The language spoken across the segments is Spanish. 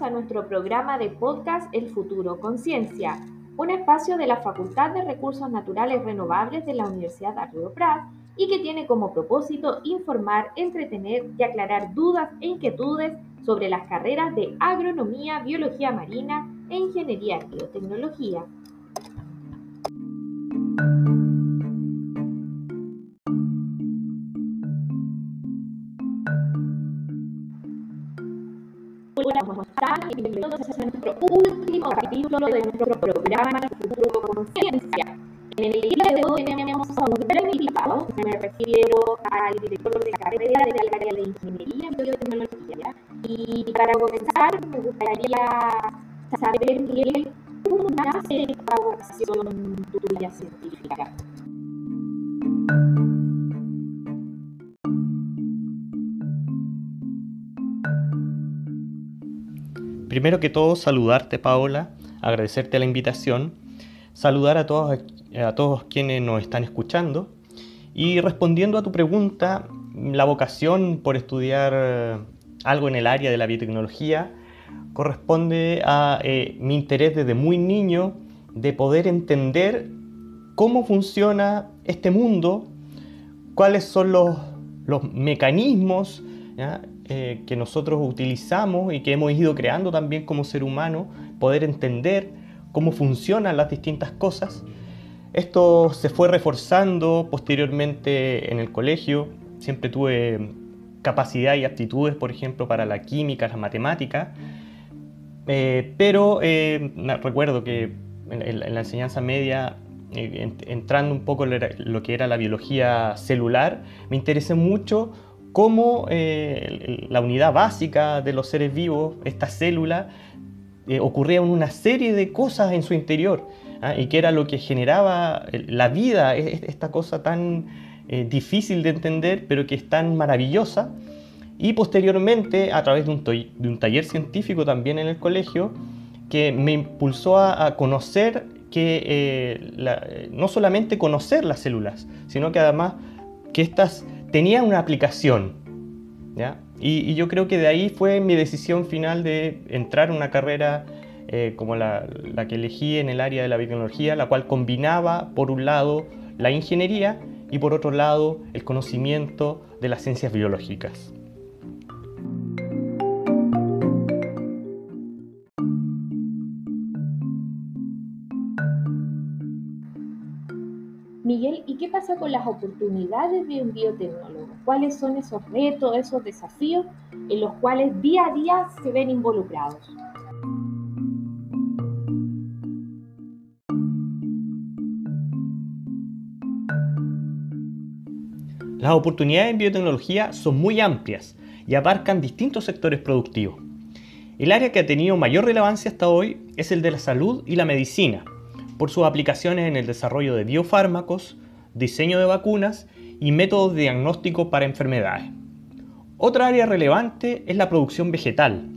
A nuestro programa de podcast El futuro Conciencia, un espacio de la Facultad de Recursos Naturales Renovables de la Universidad de Río Prat y que tiene como propósito informar, entretener y aclarar dudas e inquietudes sobre las carreras de agronomía, biología marina e ingeniería y biotecnología. Hola, ¿cómo están? Bienvenidos a nuestro último capítulo de nuestro programa Futuro Conciencia. En el día de hoy tenemos a un gran invitado, me refiero al director de carrera del área de Ingeniería y Biotecnología. Y para comenzar, me gustaría saber bien cómo nace esta vocación tuya científica. Primero que todo, saludarte Paola, agradecerte la invitación, saludar a todos, a todos quienes nos están escuchando y respondiendo a tu pregunta, la vocación por estudiar eh, algo en el área de la biotecnología corresponde a eh, mi interés desde muy niño de poder entender cómo funciona este mundo, cuáles son los, los mecanismos eh, que nosotros utilizamos y que hemos ido creando también como ser humano, poder entender cómo funcionan las distintas cosas. Esto se fue reforzando posteriormente en el colegio. Siempre tuve capacidad y aptitudes, por ejemplo, para la química, la matemática. Eh, pero eh, recuerdo que en, la enseñanza media, entrando un poco lo que era la biología celular, me interesé mucho cómo eh, la unidad básica de los seres vivos, esta célula, eh, ocurría una serie de cosas en su interior ¿ah? y que era lo que generaba la vida, esta cosa tan eh, difícil de entender, pero que es tan maravillosa. Y posteriormente, a través de un, taller científico también en el colegio, que me impulsó a, conocer que no solamente conocer las células, sino que además que estas tenía una aplicación. ¿ya? Y, yo creo que de ahí fue mi decisión final de entrar en una carrera eh, como la, la, que elegí en el área de la biotecnología, la cual combinaba, por un lado, la ingeniería y por otro lado, el conocimiento de las ciencias biológicas. Las oportunidades de un biotecnólogo? ¿Cuáles son esos retos, esos desafíos en los cuales día a día se ven involucrados? Las oportunidades en biotecnología son muy amplias y abarcan distintos sectores productivos. El área que ha tenido mayor relevancia hasta hoy es el de la salud y la medicina, por sus aplicaciones en el desarrollo de biofármacos, diseño de vacunas y métodos de diagnóstico para enfermedades. Otra área relevante es la producción vegetal,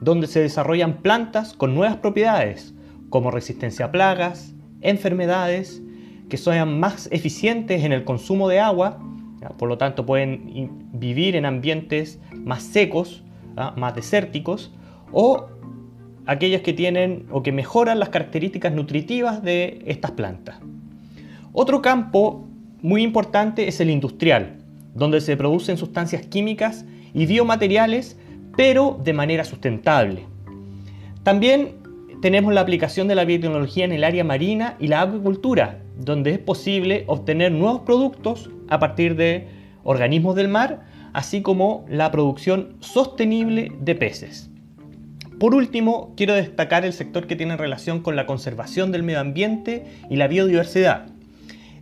donde se desarrollan plantas con nuevas propiedades, como resistencia a plagas, enfermedades, que sean más eficientes en el consumo de agua, por lo tanto pueden vivir en ambientes más secos, más desérticos, o aquellas que tienen o que mejoran las características nutritivas de estas plantas. Otro campo muy importante es el industrial, donde se producen sustancias químicas y biomateriales, pero de manera sustentable. También tenemos la aplicación de la biotecnología en el área marina y la acuicultura, donde es posible obtener nuevos productos a partir de organismos del mar, así como la producción sostenible de peces. Por último, quiero destacar el sector que tiene relación con la conservación del medio ambiente y la biodiversidad.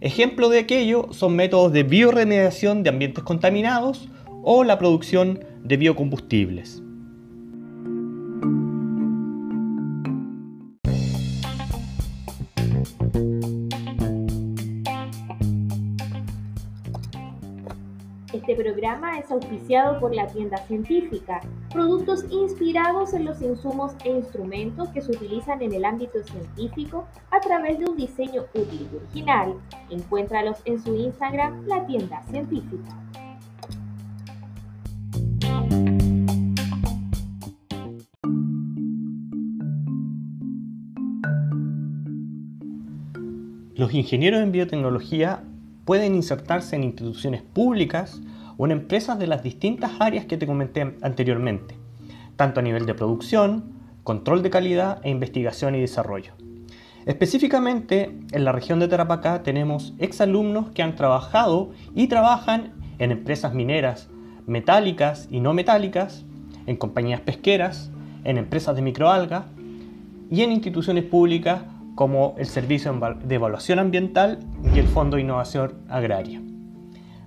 Ejemplo de aquello son métodos de bioremediación de ambientes contaminados o la producción de biocombustibles. Este programa es auspiciado por la tienda científica, productos inspirados en los insumos e instrumentos que se utilizan en el ámbito científico a través de un diseño útil y original. Encuéntralos en su Instagram, la tienda científica. Los ingenieros en biotecnología pueden insertarse en instituciones públicas o en empresas de las distintas áreas que te comenté anteriormente, tanto a nivel de producción, control de calidad e investigación y desarrollo. Específicamente, en la región de Tarapacá tenemos exalumnos que han trabajado y trabajan en empresas mineras metálicas y no metálicas, en compañías pesqueras, en empresas de microalgas y en instituciones públicas como el Servicio de Evaluación Ambiental y el Fondo de Innovación Agraria.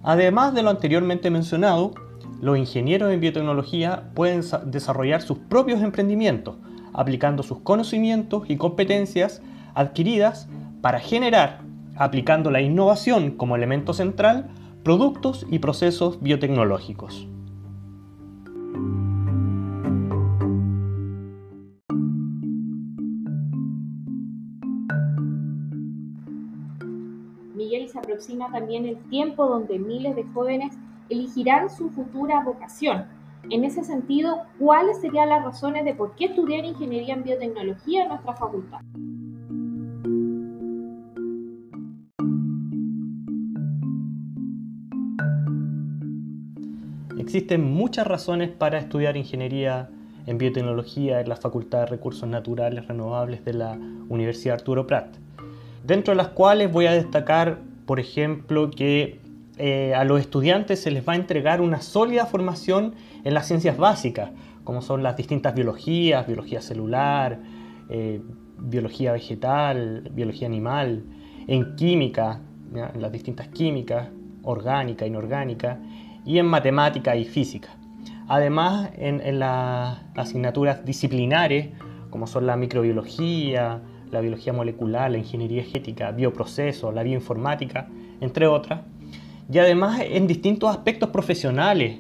Además de lo anteriormente mencionado, los ingenieros en biotecnología pueden desarrollar sus propios emprendimientos, aplicando sus conocimientos y competencias adquiridas para generar, aplicando la innovación como elemento central, productos y procesos biotecnológicos. Aproxima también el tiempo donde miles de jóvenes elegirán su futura vocación. En ese sentido, ¿cuáles serían las razones de por qué estudiar ingeniería en biotecnología en nuestra facultad? Existen muchas razones para estudiar ingeniería en biotecnología en la Facultad de Recursos Naturales Renovables de la Universidad Arturo Prat, dentro de las cuales voy a destacar, por ejemplo, que eh, a los estudiantes se les va a entregar una sólida formación en las ciencias básicas, como son las distintas biologías, biología celular, eh, biología vegetal, biología animal, en química, en las distintas químicas, orgánica, inorgánica, y en matemática y física. Además, en, las asignaturas disciplinares, como son la microbiología, la biología molecular, la ingeniería genética, bioprocesos, la bioinformática, entre otras. Y además en distintos aspectos profesionales,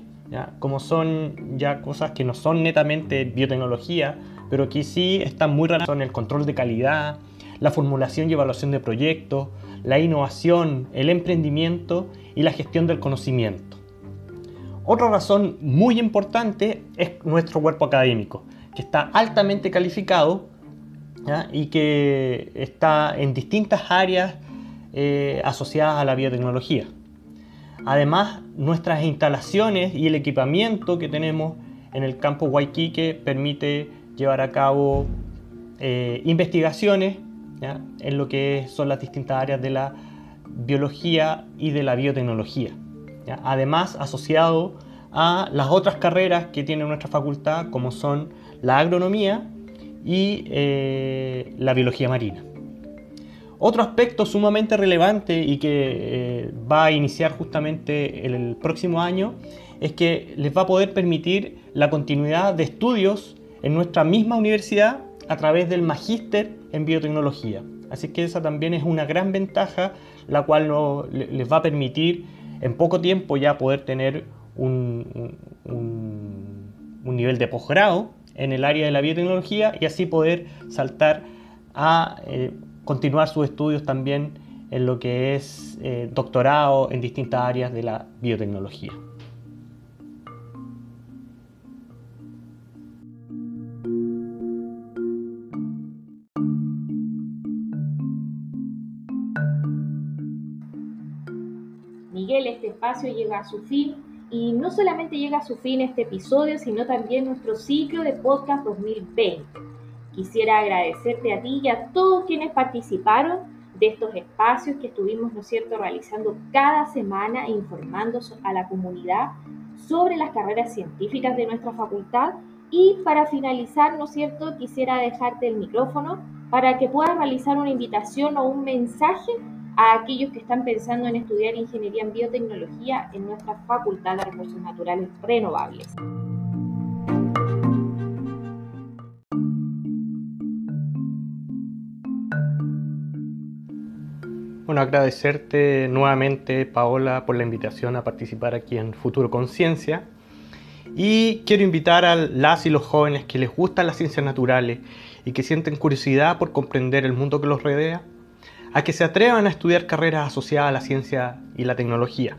como son ya cosas que no son netamente biotecnología, pero que sí están muy relacionadas con el control de calidad, la formulación y evaluación de proyectos, la innovación, el emprendimiento y la gestión del conocimiento. Otra razón muy importante es nuestro cuerpo académico, que está altamente calificado y que está en distintas áreas eh, asociadas a la biotecnología. Además, nuestras instalaciones y el equipamiento que tenemos en el campo Waikiki permite llevar a cabo eh, investigaciones en lo que son las distintas áreas de la biología y de la biotecnología. Además, asociado a las otras carreras que tiene nuestra facultad, como son la agronomía y eh, la biología marina. Otro aspecto sumamente relevante y que eh, va a iniciar justamente el, próximo año es que les va a poder permitir la continuidad de estudios en nuestra misma universidad a través del magíster en biotecnología. Así que esa también es una gran ventaja, la cual les va a permitir en poco tiempo ya poder tener un, nivel de posgrado en el área de la biotecnología y así poder saltar a eh, continuar sus estudios también en lo que es eh, doctorado en distintas áreas de la biotecnología. Miguel, este espacio llega a su fin y no solamente llega a su fin este episodio, sino también nuestro ciclo de podcast 2020. Quisiera agradecerte a ti y a todos quienes participaron de estos espacios que estuvimos, ¿no cierto?, realizando cada semana e informando a la comunidad sobre las carreras científicas de nuestra facultad. Y para finalizar, ¿no cierto?, quisiera dejarte el micrófono para que puedas realizar una invitación o un mensaje a aquellos que están pensando en estudiar ingeniería en biotecnología en nuestra Facultad de Recursos Naturales Renovables. Bueno, agradecerte nuevamente, Paola, por la invitación a participar aquí en Futuro Conciencia. Y quiero invitar a las y los jóvenes que les gustan las ciencias naturales y que sienten curiosidad por comprender el mundo que los rodea a que se atrevan a estudiar carreras asociadas a la ciencia y la tecnología.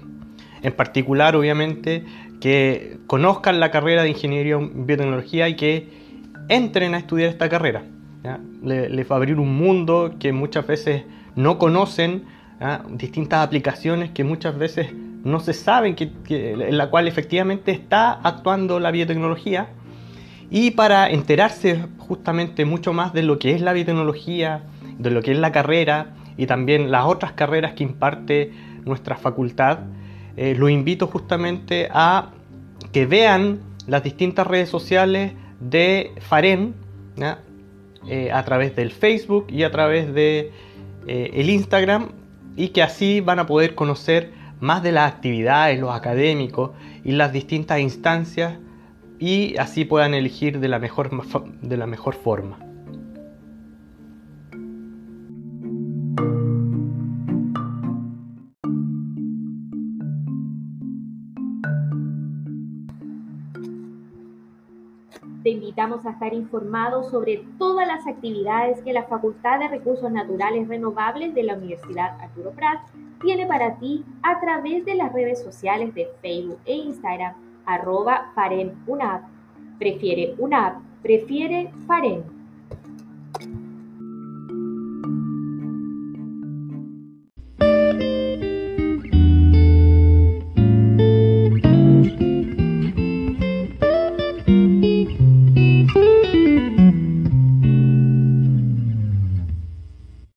En particular, obviamente, que conozcan la carrera de Ingeniería en Biotecnología y que entren a estudiar esta carrera. Les va a abrir un mundo que muchas veces no conocen distintas aplicaciones que muchas veces no se saben que, en la cual efectivamente está actuando la biotecnología. Y para enterarse justamente mucho más de lo que es la biotecnología, de lo que es la carrera y también las otras carreras que imparte nuestra facultad, eh, lo invito justamente a que vean las distintas redes sociales de FAREN eh, a través del Facebook y a través de eh, el Instagram y que así van a poder conocer más de las actividades, los académicos y las distintas instancias y así puedan elegir de la mejor, de la mejor forma. Invitamos a estar informado sobre todas las actividades que la Facultad de Recursos Naturales Renovables de la Universidad Arturo Prat tiene para ti a través de las redes sociales de Facebook e Instagram, arroba Faren Prefiere UNAP, prefiere Faren.